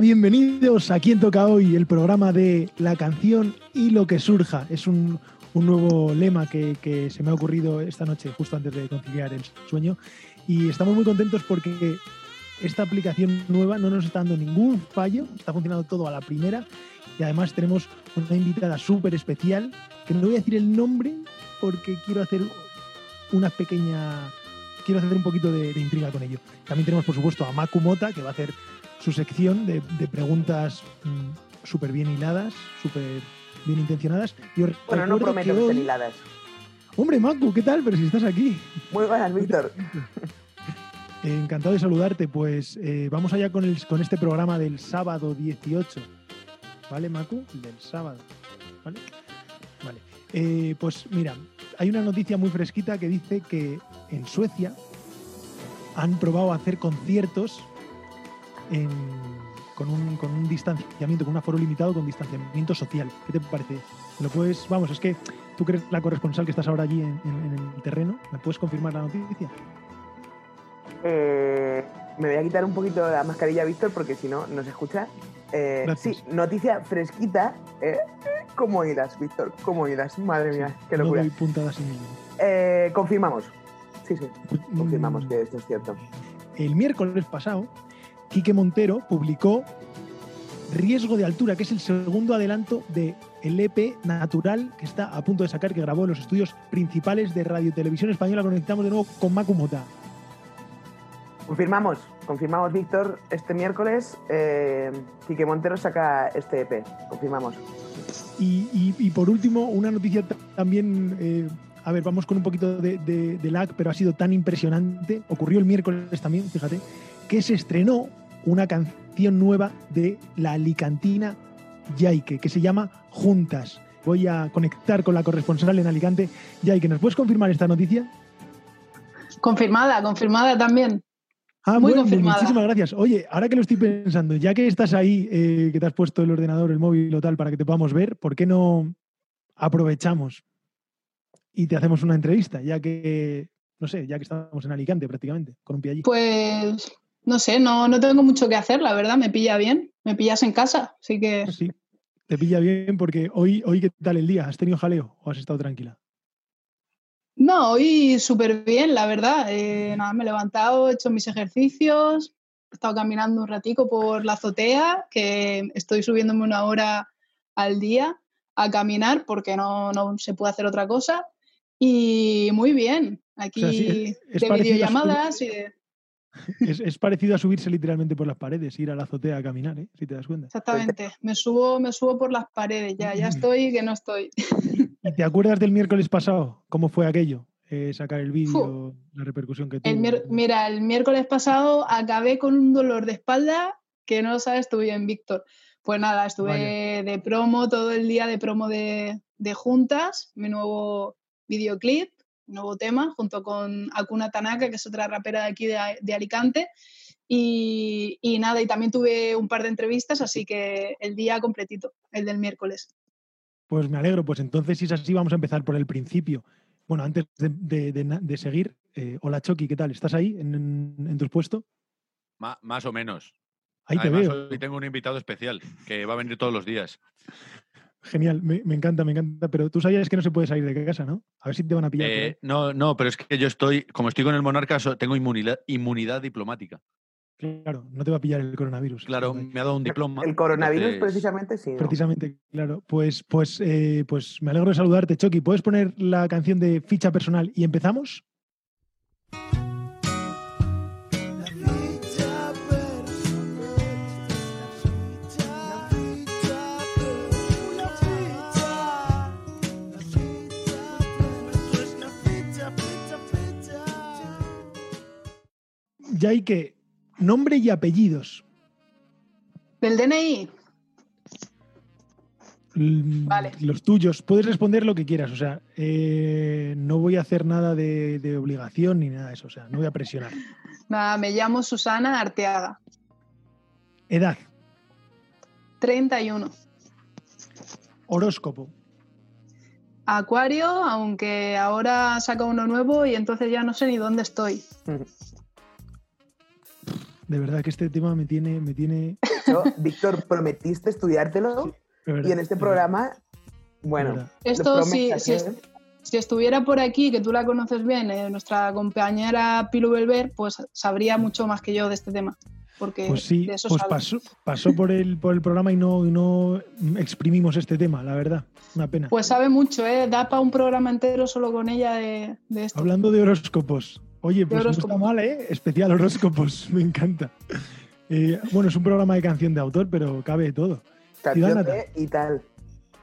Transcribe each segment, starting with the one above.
Bienvenidos a Quién Toca Hoy, el programa de la canción y lo que surja. Es un, un nuevo lema que, que, se me ha ocurrido esta noche, justo antes de conciliar el sueño. Y estamos muy contentos porque esta aplicación nueva no nos está dando ningún fallo, está funcionando todo a la primera. Y además tenemos una invitada súper especial, que no voy a decir el nombre porque quiero hacer una pequeña quiero hacer un poquito de, de, intriga con ello. También tenemos, por supuesto, a Maku Mota, que va a hacer su sección de, de preguntas mmm, súper bien hiladas, súper bien intencionadas. Bueno, no prometo que hiladas. Hombre, Maku, ¿qué tal? Pero si estás aquí. Muy buenas, Víctor. Encantado de saludarte. Pues eh, vamos allá con, el, con este programa del sábado 18. ¿Vale, Maku? Del sábado. ¿Vale? Vale. Eh, pues mira, hay una noticia muy fresquita que dice que en Suecia han probado a hacer conciertos con, un, con, un, distanciamiento, con un aforo limitado, con distanciamiento social. ¿Qué te parece? ¿Lo puedes, vamos, es que tú crees la corresponsal que estás ahora allí en, en, en el terreno, ¿me puedes confirmar la noticia? Eh, me voy a quitar un poquito la mascarilla, Víctor, porque si no, no se escucha. Eh, sí, noticia fresquita. Eh, ¿Cómo irás, Víctor? ¿Cómo irás? Madre mía, qué locura. No puntadas sin eh, confirmamos. Sí, sí, confirmamos que esto es cierto. El miércoles pasado, Quique Montero publicó Riesgo de Altura, que es el segundo adelanto de el EP Natural que está a punto de sacar, que grabó en los estudios principales de Radio Televisión Española. Conectamos de nuevo con Macu Mota. Confirmamos, confirmamos, Víctor, este miércoles eh, Quique Montero saca este EP. Confirmamos. Y, y, y por último, una noticia también. Eh, a ver, vamos con un poquito de, de, de, lag, pero ha sido tan impresionante. Ocurrió el miércoles también, fíjate, que se estrenó una canción nueva de la alicantina Yaike, que se llama Juntas. Voy a conectar con la corresponsal en Alicante. Yaike, ¿nos puedes confirmar esta noticia? Confirmada, confirmada también. Ah, Muy bueno, confirmada. muchísimas gracias. Oye, ahora que lo estoy pensando, ya que estás ahí, eh, que te has puesto el ordenador, el móvil o tal, para que te podamos ver, ¿por qué no aprovechamos y te hacemos una entrevista, ya que, no sé, ya que estamos en Alicante prácticamente, con un pie allí? Pues, no sé, no, no tengo mucho que hacer, la verdad, me pilla bien, me pillas en casa, así que... Sí, te pilla bien porque hoy, hoy ¿qué tal el día? ¿Has tenido jaleo o has estado tranquila? No, hoy súper bien, la verdad. Eh, nada, me he levantado, he hecho mis ejercicios, he estado caminando un ratico por la azotea, que estoy subiéndome una hora al día a caminar porque no, no se puede hacer otra cosa. Y muy bien, aquí o sea, sí, es, es de videollamadas y de... Es, es, parecido a subirse literalmente por las paredes, ir a la azotea a caminar, ¿eh? si te das cuenta. Exactamente, me subo, me subo por las paredes, ya, ya estoy que no estoy. ¿Y te acuerdas del miércoles pasado? ¿Cómo fue aquello? Eh, sacar el vídeo, la repercusión que tuvo. El mira, el miércoles pasado acabé con un dolor de espalda que no lo sabes, estuve bien, Víctor. Pues nada, estuve Vaya. de promo todo el día de promo de, de juntas, mi nuevo videoclip, nuevo tema, junto con Akuna Tanaka, que es otra rapera de aquí de, de Alicante. Y, y, nada, y también tuve un par de entrevistas, así que el día completito, el del miércoles. Pues me alegro, pues entonces si es así vamos a empezar por el principio. Bueno, antes de, de, de, de seguir, eh, hola Chucky, ¿qué tal? ¿Estás ahí en, en, en tu puesto? Ma, más o menos. Ahí Además, te veo. Hoy tengo un invitado especial que va a venir todos los días. Genial, me, me, encanta, me encanta. Pero tú sabías que no se puede salir de casa, ¿no? A ver si te van a pillar. Eh, no, no, pero es que yo estoy, como estoy con el monarca, tengo inmunidad, inmunidad diplomática. Claro, no te va a pillar el coronavirus. Claro, me ha dado un diploma. El coronavirus entonces... precisamente sí. ¿no? Precisamente, claro. Pues, pues, eh, pues me alegro de saludarte, Chucky. ¿Puedes poner la canción de ficha personal y empezamos? Ya hay que Nombre y apellidos. ¿Del DNI? Vale. Los tuyos. Puedes responder lo que quieras. O sea, eh, no voy a hacer nada de, de, obligación ni nada de eso. O sea, no voy a presionar. Nada, me llamo Susana Arteaga. Edad. 31. Horóscopo. Acuario, aunque ahora saca uno nuevo y entonces ya no sé ni dónde estoy. de verdad que este tema me tiene, me tiene hecho, Víctor, prometiste estudiártelo y en este programa, bueno, esto sí, si, estuviera por aquí, que tú la conoces bien, eh, nuestra compañera Pilu Belver, pues sabría mucho más que yo de este tema. Porque pues sí, pues pasó, pasó, por, el, por el programa y no, no exprimimos este tema, la verdad. Una pena. Pues sabe mucho, ¿eh? Da para un programa entero solo con ella de, esto. Hablando de horóscopos. Oye, pues no está mal, ¿eh? Especial horóscopos, me encanta. Eh, bueno, es un programa de canción de autor, pero cabe de todo. Canción Ciudad de Ital.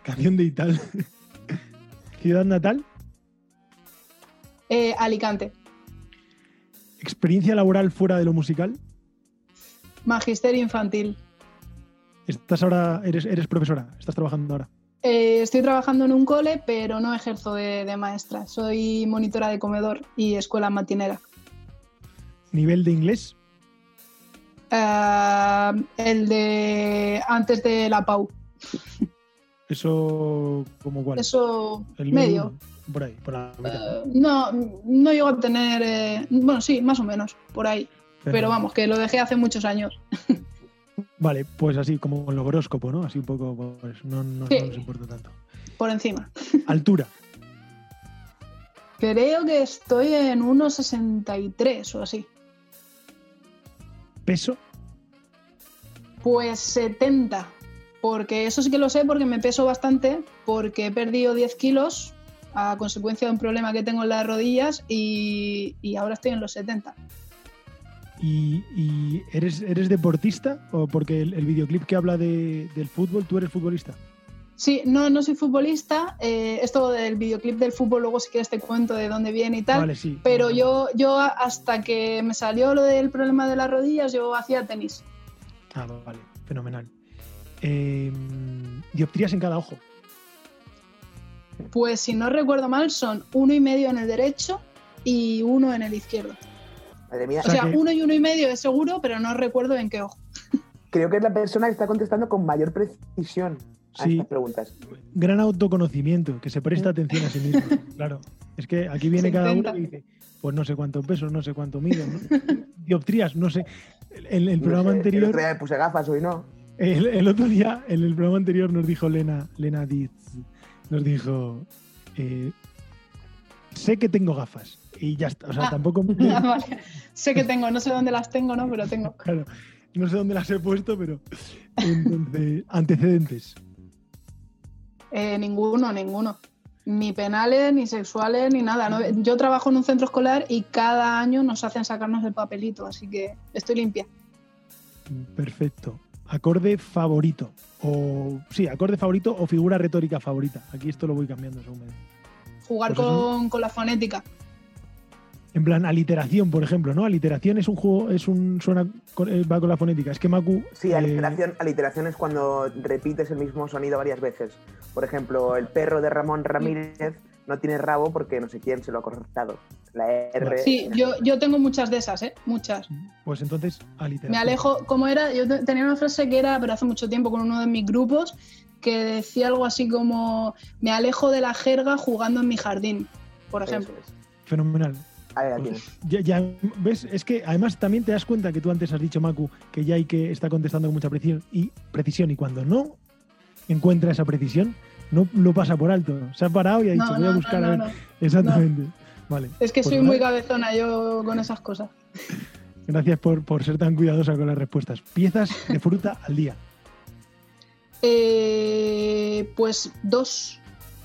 Canción de Ital. ¿Ciudad natal? Eh, Alicante. ¿Experiencia laboral fuera de lo musical? Magisterio infantil. ¿Estás ahora, eres, eres profesora? ¿Estás trabajando ahora? Eh, estoy trabajando en un cole, pero no ejerzo de, maestra. Soy monitora de comedor y escuela matinera. ¿Nivel de inglés? Eh, el de antes de la PAU. ¿Eso como cuál? Eso medio. Por ahí, por la mitad. Eh, no, no llego a tener. bueno, sí, más o menos, por ahí. Pero, vamos, que lo dejé hace muchos años. Vale, pues así como el horóscopo, ¿no? Así un poco, pues no, no, nos importa tanto. Por encima. Altura. Creo que estoy en 1,63 o así. ¿Peso? Pues 70. Porque eso sí que lo sé porque me peso bastante, porque he perdido 10 kilos a consecuencia de un problema que tengo en las rodillas y, y ahora estoy en los 70. ¿Y, eres, eres deportista? ¿O porque el, videoclip que habla de, del fútbol, tú eres futbolista? Sí, no, no soy futbolista. Eh, esto del videoclip del fútbol, luego sí que te cuento de dónde viene y tal. Vale, sí. Pero yo, yo hasta que me salió lo del problema de las rodillas, yo hacía tenis. Ah, vale, fenomenal. Eh, ¿Dioptrías en cada ojo? Pues si no recuerdo mal, son uno y medio en el derecho y uno en el izquierdo. O sea, uno y uno y medio es seguro, pero no recuerdo en qué ojo. Creo que es la persona que está contestando con mayor precisión a estas preguntas. Gran autoconocimiento, que se presta atención a sí mismo. claro. Es que aquí viene cada uno y dice, pues no sé cuánto peso, no sé cuánto mido, ¿no? dioptrías, no sé. El, el programa anterior. El otro día me puse gafas, hoy no. El, otro día, en el programa anterior, nos dijo Lena, Lena Diz, nos dijo, eh, sé que tengo gafas y ya está. O sea, ah, tampoco. Sé que tengo, no sé dónde las tengo, ¿no? Pero tengo. Claro, no sé dónde las he puesto, pero. Entonces, antecedentes. Eh, ninguno, ninguno. Ni penales, ni sexuales, ni nada. Yo trabajo en un centro escolar y cada año nos hacen sacarnos el papelito, así que estoy limpia. Perfecto. Acorde favorito. O sí, acorde favorito o figura retórica favorita. Aquí esto lo voy cambiando según me... Jugar pues con, con la fonética. En plan, aliteración, por ejemplo, ¿no? Aliteración es un juego, es un suena eh, va con la fonética. Es que Maku. Sí, eh, aliteración, aliteración es cuando repites el mismo sonido varias veces. Por ejemplo, el perro de Ramón Ramírez no tiene rabo porque no sé quién se lo ha cortado. La R. Sí, yo, yo tengo muchas de esas, ¿eh? Muchas. Pues entonces, aliteración. Me alejo, como era, yo tenía una frase que era, pero hace mucho tiempo con uno de mis grupos, que decía algo así como: Me alejo de la jerga jugando en mi jardín, por ejemplo. Fenomenal. Ya, ya, ves, es que además también te das cuenta que tú antes has dicho, Maku, que ya hay que estar contestando con mucha precisión y precisión, y cuando no encuentra esa precisión, no lo pasa por alto. Se ha parado y ha dicho, voy a buscar a ver. Exactamente. Vale. Es que pues soy muy cabezona yo con esas cosas. Gracias por, por, ser tan cuidadosa con las respuestas. Piezas de fruta al día. Eh, pues dos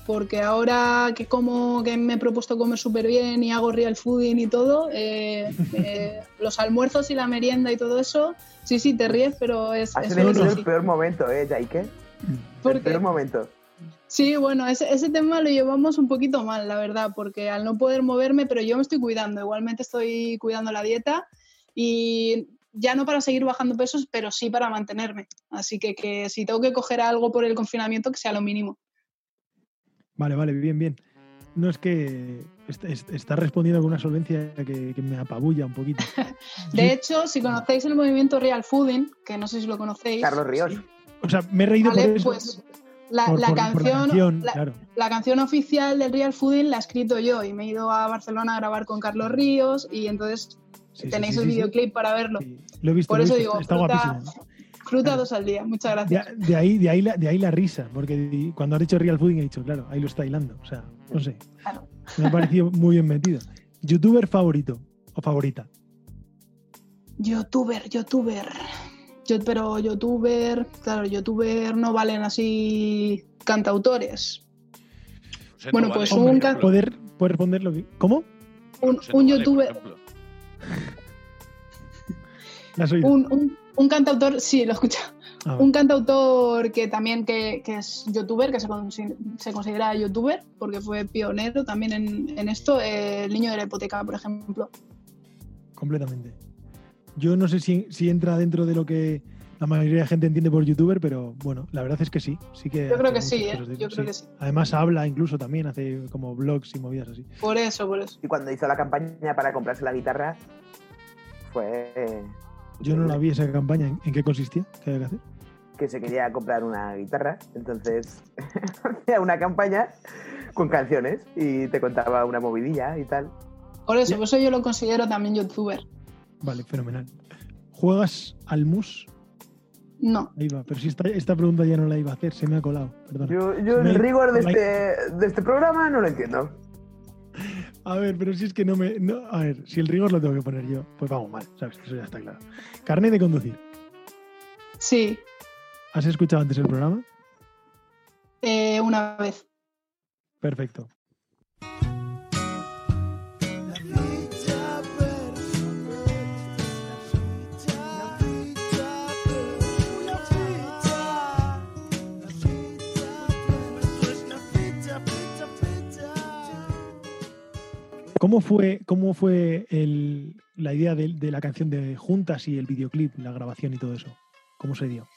porque ahora que como que me he propuesto comer súper bien y hago real fooding y todo, eh, eh, los almuerzos y la merienda y todo eso, sí, sí, te ríes, pero es... es el peor momento, ¿eh, Jaike? El peor momento. Sí, bueno, ese, ese, tema lo llevamos un poquito mal, la verdad, porque al no poder moverme, pero yo me estoy cuidando, igualmente estoy cuidando la dieta y ya no para seguir bajando pesos, pero sí para mantenerme. Así que, que si tengo que coger algo por el confinamiento, que sea lo mínimo. Vale, vale, bien, bien. No es que está respondiendo con una solvencia que, me apabulla un poquito. de hecho, si conocéis el movimiento Real Fooding, que no sé si lo conocéis. Carlos Ríos. O sea, me he reído por eso. Pues, la, canción, la, canción oficial del Real Fooding la he escrito yo y me he ido a Barcelona a grabar con Carlos Ríos y entonces tenéis el videoclip para verlo. Lo he visto, por eso digo, está guapísimo. Fruta dos al día, muchas gracias. De, de ahí, de, ahí la, de ahí la risa, porque cuando has dicho real fooding he dicho, claro, ahí lo está hilando. O sea, no sé. Claro. Me ha parecido muy bien metido. ¿Youtuber favorito o favorita? Youtuber, youtuber. Yo, pero youtuber, claro, youtuber no valen así cantautores. Bueno, pues por un Poder, poder responder lo que. ¿Cómo? Un, youtuber, ejemplo. ¿La has oído? un, un- un cantautor, sí, lo escucha. Ah, Un cantautor que también que, que es youtuber, que se, se considera youtuber, porque fue pionero también en, en esto, eh, el niño de la hipoteca, por ejemplo. completamente. Yo no sé si, si entra dentro de lo que la mayoría de gente entiende por youtuber, pero bueno, la verdad es que sí. sí que Yo creo que sí, ¿eh? de- yo creo que sí. Además habla incluso también, hace como vlogs y movidas así. Por eso, por eso. Y cuando hizo la campaña para comprarse la guitarra, fue. eh, Yo no la vi esa campaña. ¿En, en qué consistía? ¿Qué había que hacer? Que se quería comprar una guitarra, entonces hacía una campaña con canciones y te contaba una movidilla y tal. Por eso, por eso yo lo considero también youtuber. Vale, fenomenal. ¿Juegas al mus? No. Ahí va, pero si esta, esta pregunta ya no la iba a hacer, se me ha colado. Perdona. Yo, el rigor de este, de este programa no lo entiendo. A ver, pero si es que no me. no- a ver, si el rigor lo tengo que poner yo, pues vamos mal, ¿sabes? Eso ya está claro. Carnet de conducir. Sí, ¿Has escuchado antes el programa? eh, una vez. Perfecto. ¿Cómo fue, cómo fue el- la idea de, la canción de Juntas y el videoclip, la grabación y todo eso? ¿Cómo se dio?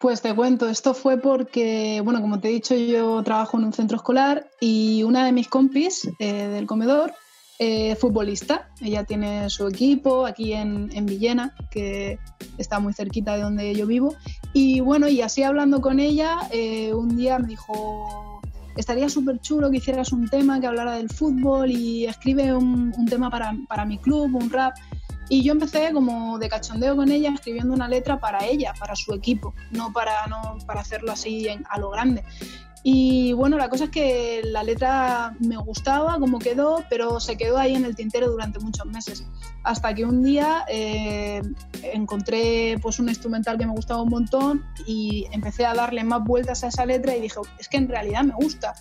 Pues te cuento, esto fue porque, bueno, como te he dicho, yo trabajo en un centro escolar y una de mis compis eh, del comedor eh, futbolista. Ella tiene su equipo aquí en, en Villena, que está muy cerquita de donde yo vivo. Y bueno, y así hablando con ella, eh, un día me dijo, estaría súper chulo que hicieras un tema que hablara del fútbol y escribe un, tema para, para mi club, un rap. Y yo empecé como de cachondeo con ella, escribiendo una letra para ella, para su equipo, no para, no para hacerlo así en- a lo grande. Y bueno, la cosa es que la letra me gustaba como quedó, pero se quedó ahí en el tintero durante muchos meses. Hasta que un día eh, encontré pues un instrumental que me gustaba un montón y empecé a darle más vueltas a esa letra y dije, es que en realidad me gusta.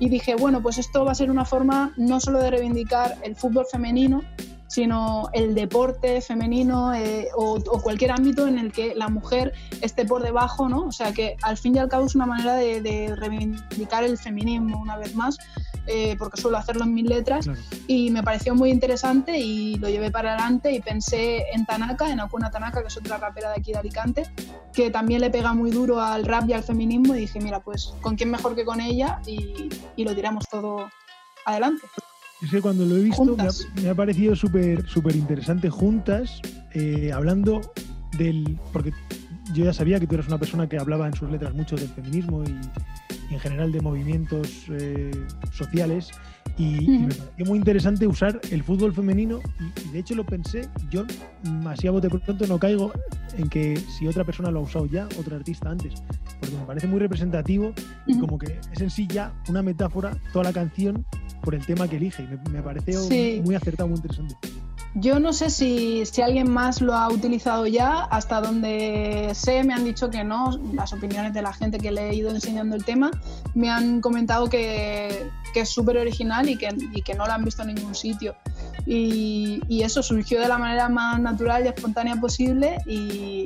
Y dije, bueno, pues esto va a ser una forma no solo de reivindicar el fútbol femenino, sino el deporte femenino eh, o, o cualquier ámbito en el que la mujer esté por debajo, ¿no? O sea que al fin y al cabo es una manera de, de reivindicar el feminismo una vez más, eh, porque suelo hacerlo en mis letras Claro. y me pareció muy interesante y lo llevé para adelante y pensé en Tanaka, en Akuna Tanaka, que es otra rapera de aquí de Alicante, que también le pega muy duro al rap y al feminismo y dije, mira, pues con quién mejor que con ella y, y lo tiramos todo adelante. Es que cuando lo he visto me ha, me ha parecido súper súper interesante juntas, eh, hablando del... Porque yo ya sabía que tú eras una persona que hablaba en sus letras mucho del feminismo y, y en general de movimientos eh, sociales y, y me pareció muy interesante usar el fútbol femenino y, y de hecho lo pensé, yo así a bote pronto no caigo en que si otra persona lo ha usado ya, otro artista antes, porque me parece muy representativo y como que es en sí ya una metáfora toda la canción por el tema que elige. Me, me pareció Sí. muy acertado, muy interesante. Yo no sé si, si alguien más lo ha utilizado ya, hasta donde sé me han dicho que no, las opiniones de la gente que le he ido enseñando el tema me han comentado que, que es súper original y que, y que no lo han visto en ningún sitio. Y, y eso surgió de la manera más natural y espontánea posible y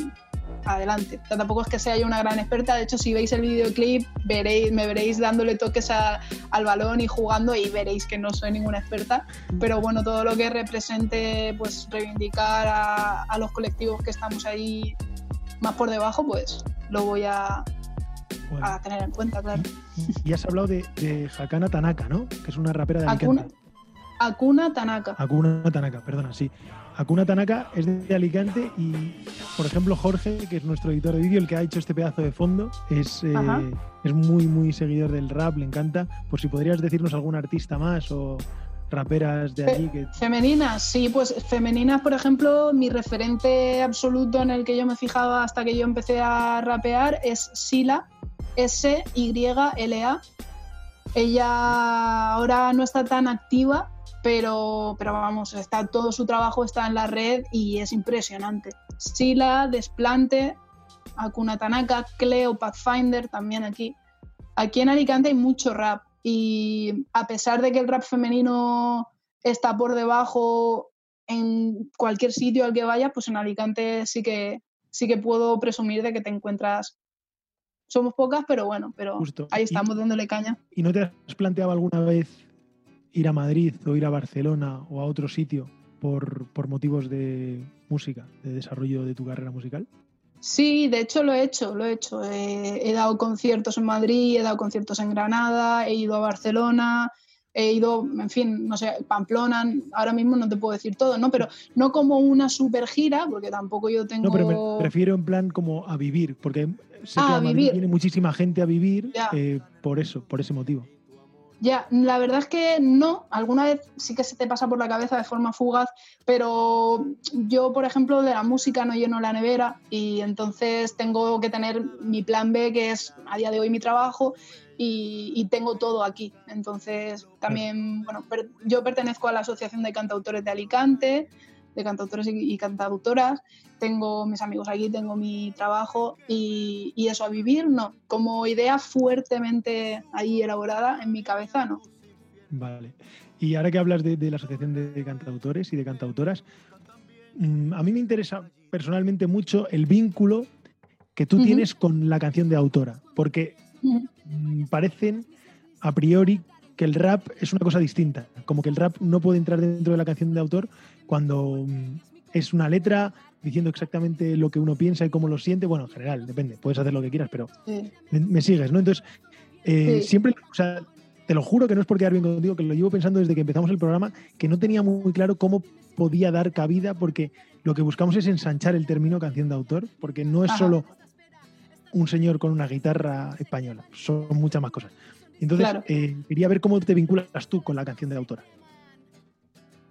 adelante. O sea, tampoco es que sea yo una gran experta, de hecho si veis el videoclip veréis, me veréis dándole toques a- al balón y jugando y veréis que no soy ninguna experta, pero bueno, todo lo que represente pues reivindicar a, a los colectivos que estamos ahí más por debajo, pues lo voy a, Bueno, a tener en cuenta, claro. y has hablado de, de Hakana Tanaka, ¿no? Que es una rapera de Akuna, Alicante. Akuna Tanaka. Akuna Tanaka, perdona, sí. Akuna Tanaka es de Alicante y, por ejemplo, Jorge, que es nuestro editor de vídeo, el que ha hecho este pedazo de fondo, es, eh, es muy, muy seguidor del rap, le encanta. Por si podrías decirnos algún artista más o, raperas de allí que Femeninas, sí, pues femeninas, por ejemplo, mi referente absoluto en el que yo me fijaba hasta que yo empecé a rapear es Sila, S-Y-L-A. Ella ahora no está tan activa, pero, pero vamos, está, todo su trabajo está en la red y es impresionante. Sila, Desplante, Akuna Tanaka, Cleo, Pathfinder también aquí. Aquí en Alicante hay mucho rap y a pesar de que el rap femenino está por debajo en cualquier sitio al que vaya, pues en Alicante sí que sí que puedo presumir de que te encuentras. Somos pocas, pero bueno, pero Justo. ahí estamos dándole caña. ¿Y no te has planteado alguna vez ir a Madrid o ir a Barcelona o a otro sitio por, por motivos de música, de desarrollo de tu carrera musical? Sí, de hecho lo he hecho, lo he hecho. Eh, he dado conciertos en Madrid, he dado conciertos en Granada, he ido a Barcelona, he ido, en fin, no sé, Pamplona, ahora mismo no te puedo decir todo, ¿no? Pero no como una super gira, porque tampoco yo tengo... No, pero me refiero en plan como a vivir, porque sé Ah, que a a Madrid vivir. viene muchísima gente a vivir eh, por eso, por ese motivo. Ya, la verdad es que no. Alguna vez sí que se te pasa por la cabeza de forma fugaz, pero yo, por ejemplo, de la música no lleno la nevera y entonces tengo que tener mi plan B, que es a día de hoy mi trabajo, y, y tengo todo aquí. Entonces, también, bueno, per- yo pertenezco a la Asociación de Cantautores de Alicante, de cantautores y, y cantautoras. Tengo mis amigos aquí, tengo mi trabajo y, y eso a vivir, no. Como idea fuertemente ahí elaborada en mi cabeza, no. Vale. Y ahora que hablas de, de la Asociación de Cantautores y de Cantautoras, mm, a mí me interesa personalmente mucho el vínculo que tú tienes con la canción de autora, porque mm, parecen a priori que el rap es una cosa distinta, como que el rap no puede entrar dentro de la canción de autor cuando mm, es una letra diciendo exactamente lo que uno piensa y cómo lo siente, bueno, en general, depende, puedes hacer lo que quieras, pero Sí. me, me sigues, ¿no? Entonces, eh, Sí. siempre, o sea, te lo juro que no es por quedar bien contigo, que lo llevo pensando desde que empezamos el programa, que no tenía muy claro cómo podía dar cabida, porque lo que buscamos es ensanchar el término canción de autor, porque no es Ajá. solo un señor con una guitarra española, son muchas más cosas. Entonces, Claro. eh, quería ver cómo te vinculas tú con la canción de autora.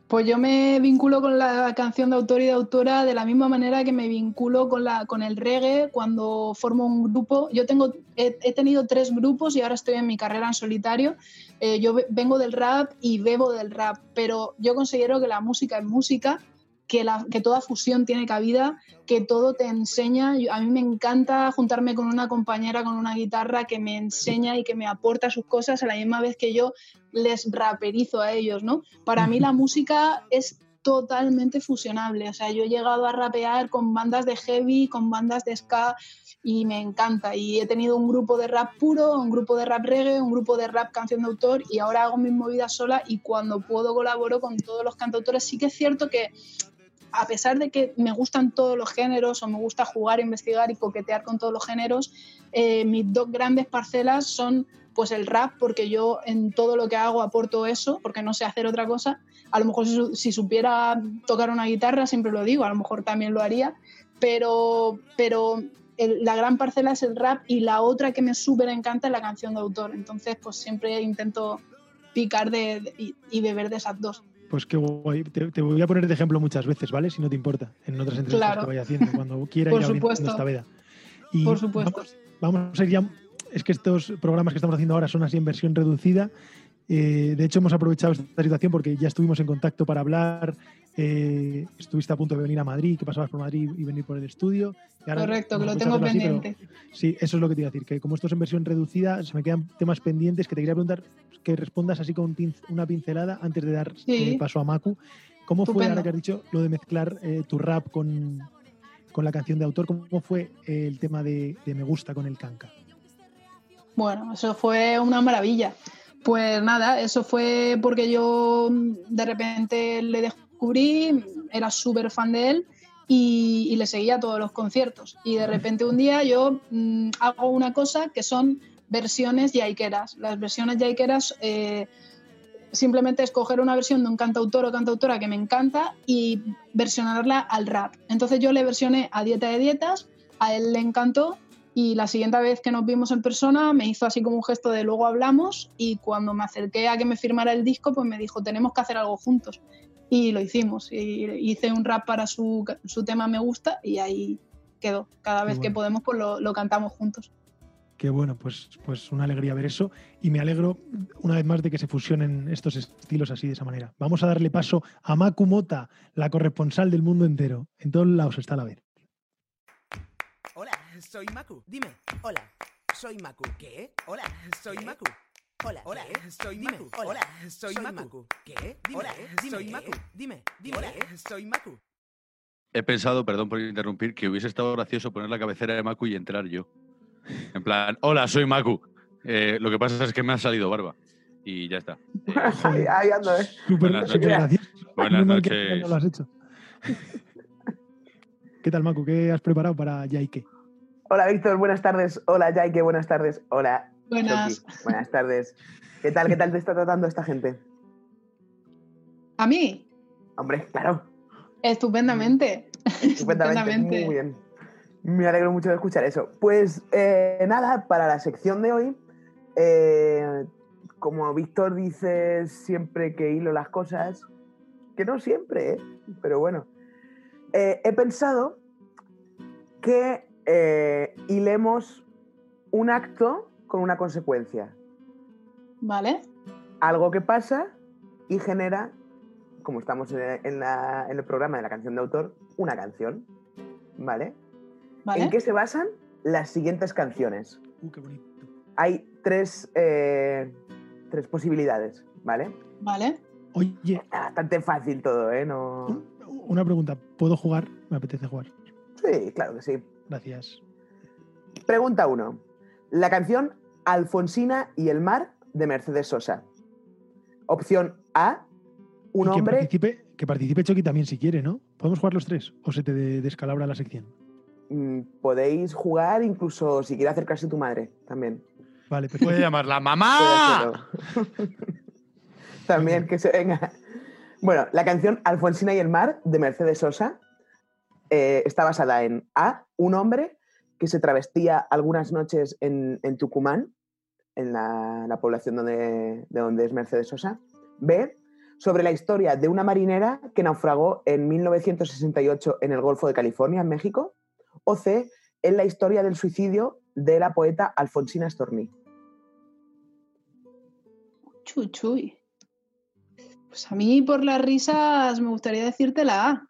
Pues yo me vinculo con la canción de autor y de autora de la misma manera que me vinculo con, la, con el reggae cuando formo un grupo. Yo tengo, he, he tenido tres grupos y ahora estoy en mi carrera en solitario. Eh, yo ve- vengo del rap y bebo del rap, pero yo considero que la música es música, que, la, que toda fusión tiene cabida, que todo te enseña. Yo- a mí me encanta juntarme con una compañera con una guitarra que me enseña y que me aporta sus cosas a la misma vez que yo les raperizo a ellos, ¿no? Para mí la música es totalmente fusionable. O sea, yo he llegado a rapear con bandas de heavy, con bandas de ska y me encanta. Y he tenido un grupo de rap puro, un grupo de rap reggae, un grupo de rap canción de autor y ahora hago mis movidas sola y cuando puedo colaboro con todos los cantautores. Sí que es cierto que a pesar de que me gustan todos los géneros o me gusta jugar, investigar y coquetear con todos los géneros, eh, mis dos grandes parcelas son pues el rap, porque yo en todo lo que hago aporto eso, porque no sé hacer otra cosa. A lo mejor si, su- si supiera tocar una guitarra, siempre lo digo, a lo mejor también lo haría, pero, pero la gran parcela es el rap y la otra que me súper encanta es la canción de autor. Entonces, pues siempre intento picar de- y, y beber de esas dos. Pues qué guay. Te, te voy a poner de ejemplo muchas veces, ¿vale? Si no te importa, en otras entrevistas Claro. que vaya haciendo, cuando quiera Por ir supuesto. esta veda. Y Por supuesto. Vamos, vamos a ir ya. Es que estos programas que estamos haciendo ahora son así en versión reducida. Eh, de hecho, hemos aprovechado esta situación porque ya estuvimos en contacto para hablar. Eh, estuviste a punto de venir a Madrid, que pasabas por Madrid y venir por el estudio. Y ahora Correcto, que lo tengo así, pendiente. pero sí, eso es lo que te iba a decir, que como esto es en versión reducida, se me quedan temas pendientes que te quería preguntar que respondas así con una pincelada antes de dar Sí. eh, paso a Macu. ¿Cómo fue, ahora que has dicho, lo de mezclar eh, tu rap con, con la canción de autor? ¿Cómo fue el tema de, de Me Gusta con el canca? Bueno, eso fue una maravilla. Pues nada, eso fue porque yo mm, de repente le descubrí, era súper fan de él y, le seguía todos los conciertos. Y de repente un día yo mm, hago una cosa que son versiones yaiqueras. Las versiones yaiqueras eh, simplemente escoger una versión de un cantautor o cantautora que me encanta y versionarla al rap. Entonces yo le versioné a Dieta de Dietas, a él le encantó Y la siguiente vez que nos vimos en persona me hizo así como un gesto de luego hablamos y cuando me acerqué a que me firmara el disco, pues me dijo, tenemos que hacer algo juntos. Y lo hicimos. Y hice un rap para su, su tema Me Gusta y ahí quedó. Cada vez que podemos, pues lo, lo cantamos juntos. Qué bueno, pues, pues una alegría ver eso y me alegro una vez más de que se fusionen estos estilos así de esa manera. Vamos a darle paso a Maku Mota, la corresponsal del mundo entero. En todos lados está la vez. Hola, soy Maku. Dime, hola, soy Maku. ¿Qué? Hola, soy Maku. Hola, hola, soy Maku. Hola, soy Maku. ¿Qué? Hola, soy Maku. Dime, dime, hola, soy Maku. He pensado, perdón por interrumpir, que hubiese estado gracioso poner la cabecera de Maku y entrar yo. En plan, hola, soy Maku. Eh, lo que pasa es que me ha salido barba. Y ya está. Ahí ando, ¿eh? Buenas noches. Buenas noches. No lo has hecho. ¿Qué tal, Maku? ¿Qué has preparado para Yaike? Hola, Víctor. Buenas tardes. Hola, Yaike. Buenas tardes. Hola. Buenas. Buenas tardes. ¿Qué tal? ¿Qué tal te está tratando esta gente? ¿A mí? Hombre, claro. Estupendamente. Estupendamente. Muy bien. Me alegro mucho de escuchar eso. Pues eh, nada, para la sección de hoy, eh, como Víctor dice siempre que hilo las cosas, que no siempre, ¿eh? pero bueno, he pensado que hilemos un acto con una consecuencia. Vale. Algo que pasa y genera, como estamos en, en la- en el programa de la canción de autor, una canción. ¿Vale? Vale. ¿En qué se basan las siguientes canciones? Uh, qué bonito. Hay tres, eh, tres posibilidades, ¿vale? Vale. Oye, Bastante fácil todo, ¿eh? No... un- una pregunta. ¿Puedo jugar? Me apetece jugar. Sí, claro que sí. Gracias. Pregunta 1. La canción Alfonsina y el mar de Mercedes Sosa. Opción A. Un Y que hombre. participe, que participe Chucky también si quiere, ¿no? ¿Podemos jugar los tres? ¿O se te de- descalabra la sección? mm, Podéis jugar incluso si quiere acercarse tu madre también. Vale, perfecto. Puede llamarla mamá. también que se venga. Bueno, la canción Alfonsina y el mar de Mercedes Sosa eh, está basada en A. Un hombre que se travestía algunas noches en, en Tucumán, en la, la población donde, de donde es Mercedes Sosa. B. Sobre la historia de una marinera que naufragó en 1968 en el Golfo de California, en México. O C. En la historia del suicidio de la poeta Alfonsina Storni. Chuchuy. Pues a mí por las risas me gustaría decirte la A.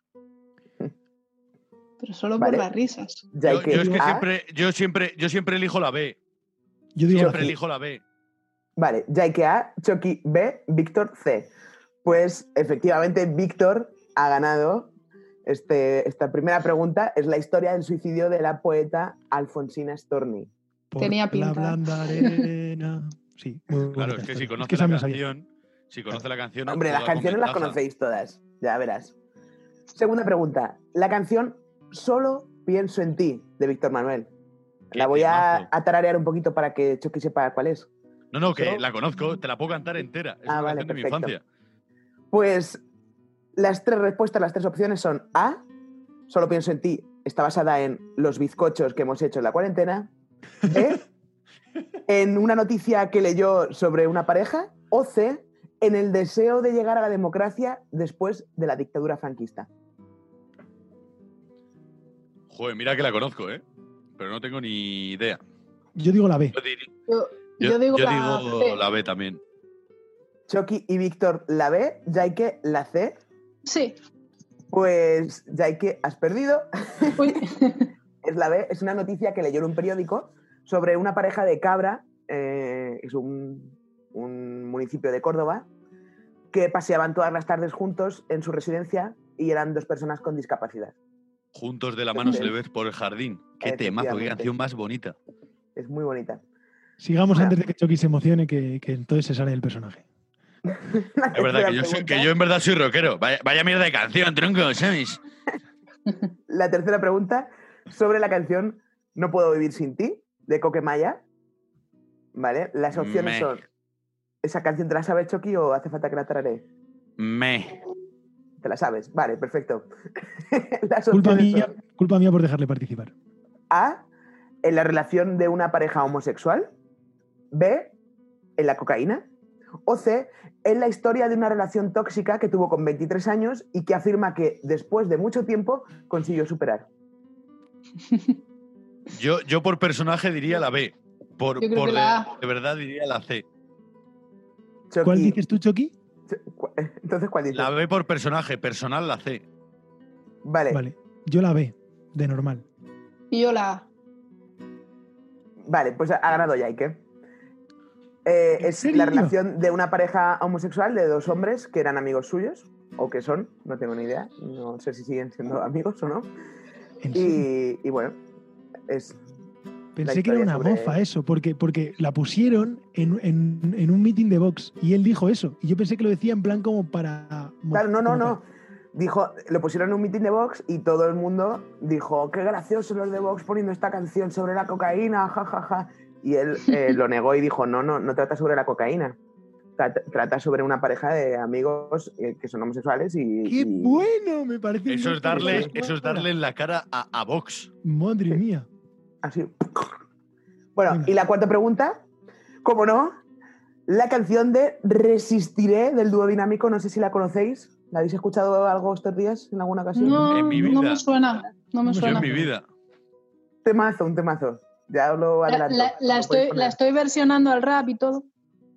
Pero solo Vale. por las risas. Ya Yo, hay que yo es que A. siempre, yo siempre, yo siempre elijo la B. Yo digo Siempre elijo la B. Vale, Jaike A, Chucky B, Víctor C. Pues efectivamente, Víctor ha ganado. Este, esta primera pregunta es la historia del suicidio de la poeta Alfonsina Storni. Por Tenía La pinta. blanda arena. Sí. muy Claro, es que si conoce que la canción, si conoce la canción. Hombre, las canciones las conocéis todas, ya verás. Segunda pregunta, la canción Solo pienso en ti, de Víctor Manuel. La voy a, a tararear un poquito para que Chucky sepa cuál es. No, no, que Solo- la conozco, te la puedo cantar entera. Es Ah, una vale, canción de mi perfecto. infancia. Pues las tres respuestas, las tres opciones son A, solo pienso en ti, está basada en los bizcochos que hemos hecho en la cuarentena. B, en una noticia que leyó sobre una pareja. O C, en el deseo de llegar a la democracia después de la dictadura franquista. Joder, mira que la conozco, ¿eh? Pero no tengo ni idea. Yo digo la B. Yo, diri- Yo, yo- yo digo, yo la, digo C. la B también. Chucky y Víctor la B, Jaike la C. Sí. Pues Jaike, has perdido. Es la B, es una noticia que leyó en un periódico sobre una pareja de Cabra, eh, es un, un municipio de Córdoba, que paseaban todas las tardes juntos en su residencia y eran dos personas con discapacidad. Juntos de la mano se le ves por el jardín. Qué temazo, qué canción más bonita. Es muy bonita. Sigamos Bueno. antes de que Chucky se emocione, que, que entonces se sale del personaje. Es verdad que yo, soy- que yo en verdad soy rockero. Vaya, vaya mierda de canción, tronco, ¿sabes? La tercera pregunta sobre la canción No puedo vivir sin ti, de Coquemaya. ¿Vale? Las opciones Me. son, ¿esa canción te la sabes, Chucky, o hace falta que la tararé? Me. Te la sabes. Vale, perfecto. Las Culpa mía, son culpa mía por dejarle participar. A, en la relación de una pareja homosexual, B, en la cocaína, o C, en la historia de una relación tóxica que tuvo con 23 años y que afirma que después de mucho tiempo consiguió superar. Yo, yo por personaje diría la B. Por, por la de verdad diría la C. Chucky, ¿Cuál dices tú, Chucky? Cu- Entonces, ¿cuál dices? La B por personaje, personal la C. Vale, vale. Vale. Yo la B, de normal. Y yo la A. pues ha ganado Yaike. Eh, ¿En es serio? la relación de una pareja homosexual de dos hombres que eran amigos suyos, o que son, no tengo ni idea, no sé si siguen siendo amigos o no. ¿En serio? Y, y bueno, es Pensé que era una sobre- mofa eso, porque, porque la pusieron en, en- en un meeting de Vox y él dijo eso. Y yo pensé que lo decía en plan como para. Claro, no, no, no. Dijo, lo pusieron en un meeting de Vox y todo el mundo dijo, qué gracioso los de Vox poniendo esta canción sobre la cocaína, jajaja. Ja, ja". Y él eh, lo negó y dijo, no, no, no trata sobre la cocaína. Trata, trata sobre una pareja de amigos eh, que son homosexuales y... ¡Qué y- bueno! Me parece. Eso es darle, eso es darle en la cara a, a Vox. Madre mía. Así. Bueno, y la cuarta pregunta, como no, la canción de Resistiré del dúo dinámico, no sé si la conocéis. ¿La habéis escuchado algo estos días en alguna ocasión? No, En mi no vida. me suena. No me Yo en suena. mi vida. Temazo, un temazo. Ya os lo La, adelanto. la- estoy, la estoy versionando al rap y todo.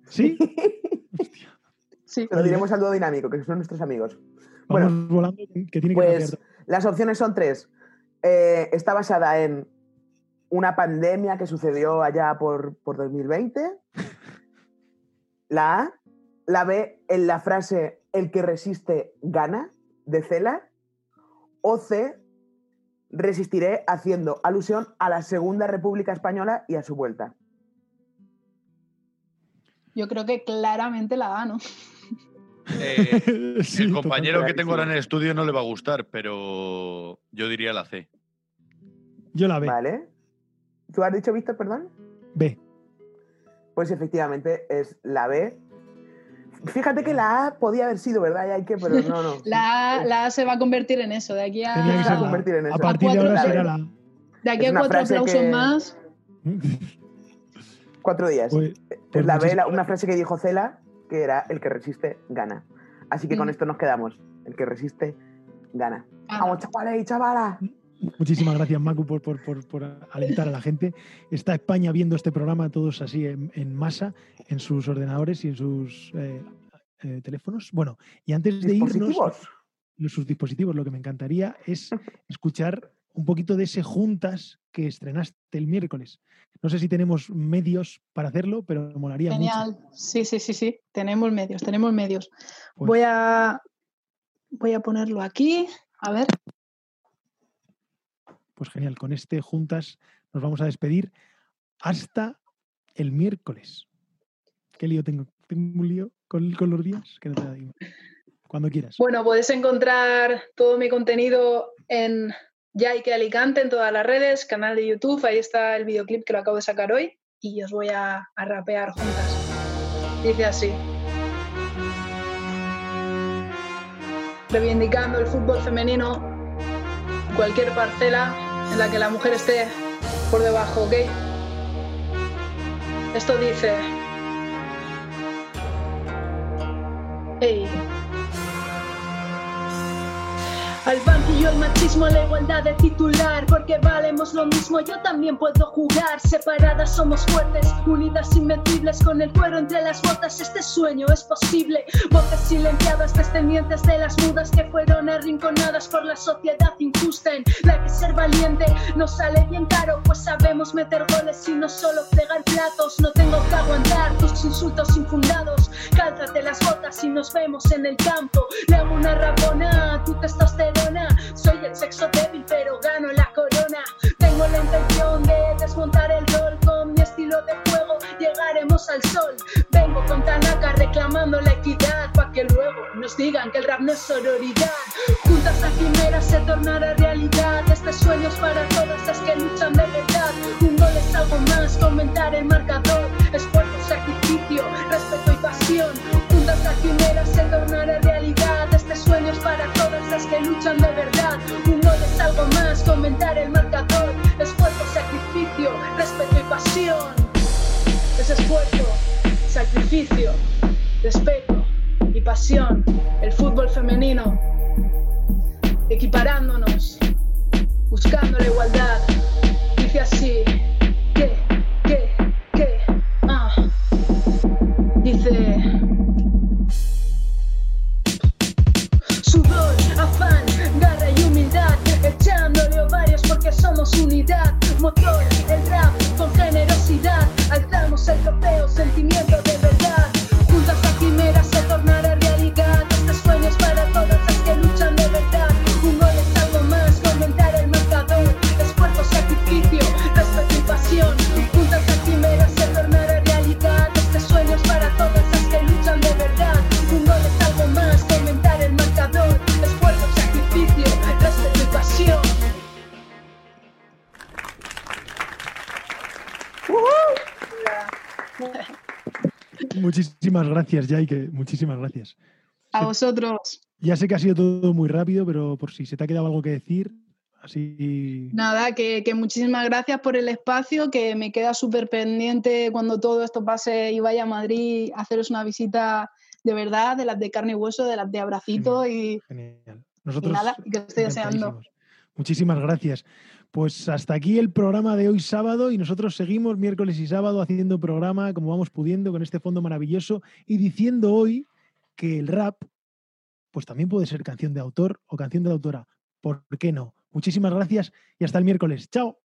¿Sí? Sí. Se lo diremos al dúo dinámico, que son nuestros amigos. Vamos Bueno, volando, que tiene que Pues cambiar. las opciones son tres. Eh, está basada en una pandemia que sucedió allá por, por 2020. La A. La B, en la frase el que resiste gana, de Cela. O C, resistiré haciendo alusión a la Segunda República Española y a su vuelta. Yo creo que claramente la A, ¿no? Eh, Sí, el compañero que tengo ahora en el estudio no le va a gustar, pero yo diría la C. Yo la B. ¿Vale? ¿Tú has dicho, Víctor, perdón? B. Pues efectivamente es la B. Fíjate que la A podía haber sido, ¿verdad? Y hay que, pero no, no. La A, la A se va a convertir en eso. De aquí a, A. convertir en eso. A partir de ahora cuatro- será la A. de aquí a cuatro aplausos que- más. Cuatro días. Pues, pues la B, la- una frase que dijo Cela, que era el que resiste, gana. Así que con Mm. esto nos quedamos. El que resiste, gana. Ah, Vamos, chavales y chavalas. Muchísimas gracias, Macu, por, por- por- por alentar a la gente. Está España viendo este programa todos así en, en masa, en sus ordenadores y en sus eh, eh, teléfonos. Bueno, y antes de irnos, sus dispositivos, lo que me encantaría es escuchar un poquito de ese Juntas que estrenaste el miércoles. No sé si tenemos medios para hacerlo, pero me molaría mucho. Genial. Sí, sí, sí, sí. Tenemos medios, tenemos medios. Pues- Voy a voy a ponerlo aquí. A ver. Pues genial, con este Juntas nos vamos a despedir hasta el miércoles. ¿Qué lío tengo? ¿Tengo un lío con, los días? Que no te. Cuando quieras. Bueno, podéis encontrar todo mi contenido en Yaike Alicante en todas las redes, canal de YouTube, ahí está el videoclip que lo acabo de sacar hoy y os voy a, a rapear juntas. Dice así. Reivindicando el fútbol femenino, cualquier parcela en la que la mujer esté por debajo, ¿ok? Esto dice... Hey. Al banquillo el machismo, la igualdad de titular, porque valemos lo mismo, yo también puedo jugar. Separadas somos fuertes, unidas invencibles, con el cuero entre las botas, este sueño es posible. Voces silenciadas, descendientes de las mudas que fueron arrinconadas por la sociedad injusta, en la que ser valiente no sale bien caro, pues sabemos meter goles y no solo fregar platos. No tengo que aguantar tus insultos infundados, cálzate las botas y nos vemos en el campo. Le hago una rabona a tu testosterona. Soy el sexo débil, pero gano la corona. Tengo la intención de desmontar el rol con mi estilo de juego. Llegaremos al sol. Vengo con Tanaka reclamando la equidad. Pa' que luego nos digan que el rap no es sororidad. Juntas la quimera se tornará realidad. Este sueño es para todas las que luchan de verdad. Un gol es algo más, comentar el marcador. Esfuerzo, sacrificio, respeto y pasión. Juntas la quimera se tornará realidad. Este sueño es para todas fuerzas que luchan de verdad. Un gol es algo más, comentar el marcador. Esfuerzo, sacrificio, respeto y pasión. Es esfuerzo, sacrificio, respeto y pasión. El fútbol femenino. Equiparándonos, buscando la igualdad. Dice así, que, que, que, ah. Dice. Echándole ovarios porque somos unidad. Motor, gracias, Jaike. Muchísimas gracias. A vosotros. Ya sé que ha sido todo muy rápido, pero por si se te ha quedado algo que decir, así. Nada, que, que muchísimas gracias por el espacio, que me queda súper pendiente cuando todo esto pase y vaya a Madrid a haceros una visita de verdad, de las de carne y hueso, de las de abracito y, Genial. y nada, que estoy deseando. Muchísimas gracias. Pues hasta aquí el programa de hoy sábado y nosotros seguimos miércoles y sábado haciendo programa como vamos pudiendo con este fondo maravilloso y diciendo hoy que el rap pues también puede ser canción de autor o canción de autora. ¿Por qué no? Muchísimas gracias y hasta el miércoles. Chao.